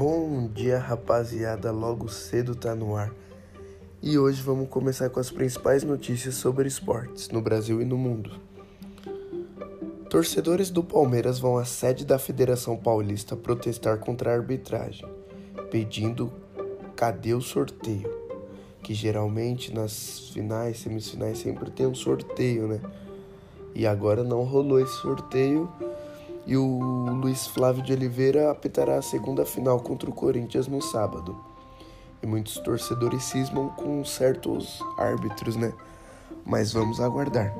Bom dia, rapaziada. Logo cedo tá no ar. E hoje vamos começar com as principais notícias sobre esportes no Brasil e no mundo. Torcedores do Palmeiras vão à sede da Federação Paulista protestar contra a arbitragem, pedindo cadê o sorteio? Que geralmente nas finais, semifinais sempre tem um sorteio, né? E agora não rolou esse sorteio e o Luiz Flávio de Oliveira apitará a segunda final contra o Corinthians no sábado. E muitos torcedores cismam com certos árbitros, né? Mas vamos aguardar.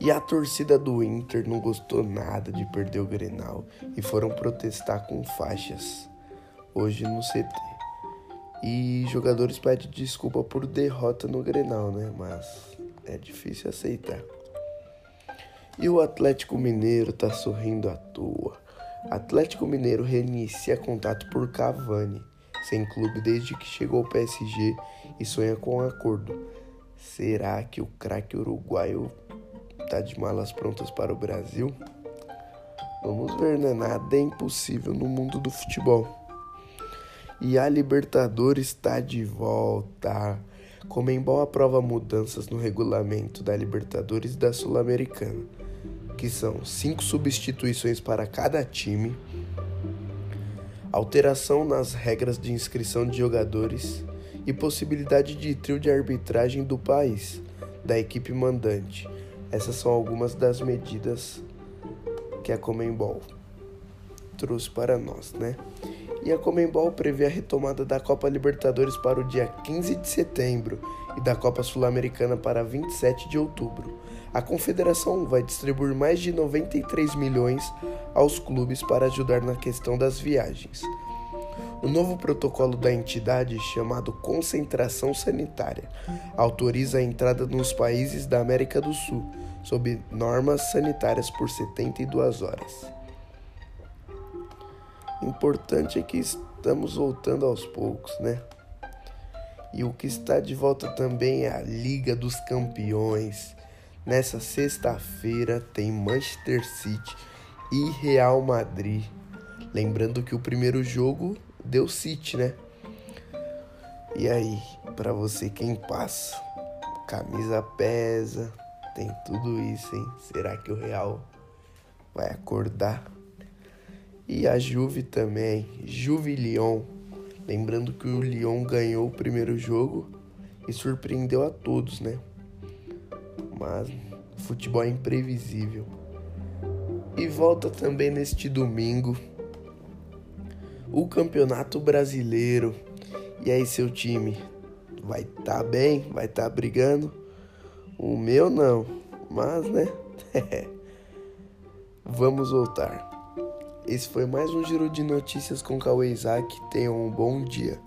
E a torcida do Inter não gostou nada de perder o Grenal e foram protestar com faixas hoje no CT. E jogadores pedem desculpa por derrota no Grenal, né? Mas é difícil aceitar. E o Atlético Mineiro tá sorrindo à toa. Atlético Mineiro reinicia contato por Cavani, sem clube desde que chegou ao PSG e sonha com um acordo. Será que o craque uruguaio tá de malas prontas para o Brasil? Vamos ver, né? Nada é impossível no mundo do futebol. E a Libertadores está de volta. Comembol aprova mudanças no regulamento da Libertadores e da Sul-Americana, que são cinco substituições para cada time, alteração nas regras de inscrição de jogadores e possibilidade de trio de arbitragem do país, da equipe mandante. Essas são algumas das medidas que a Comembol trouxe para nós, né? E a Comembol prevê a retomada da Copa Libertadores para o dia 15 de setembro e da Copa Sul-Americana para 27 de outubro. A confederação vai distribuir mais de 93 milhões aos clubes para ajudar na questão das viagens. O novo protocolo da entidade, chamado Concentração Sanitária, autoriza a entrada nos países da América do Sul sob normas sanitárias por 72 horas. Importante é que estamos voltando aos poucos, né? E o que está de volta também é a Liga dos Campeões. Nessa sexta-feira tem Manchester City e Real Madrid. Lembrando que o primeiro jogo deu City, né? E aí, para você quem passa? Camisa pesa, tem tudo isso, hein? Será que o Real vai acordar? E a Juve também, Juve Lyon. Lembrando que o Lyon ganhou o primeiro jogo e surpreendeu a todos, né? Mas futebol é imprevisível. E volta também neste domingo o Campeonato Brasileiro. E aí, seu time vai estar tá bem? Vai estar tá brigando? O meu não, mas né? Vamos voltar. Esse foi mais um giro de notícias com Cauê Isaac. Tenham um bom dia.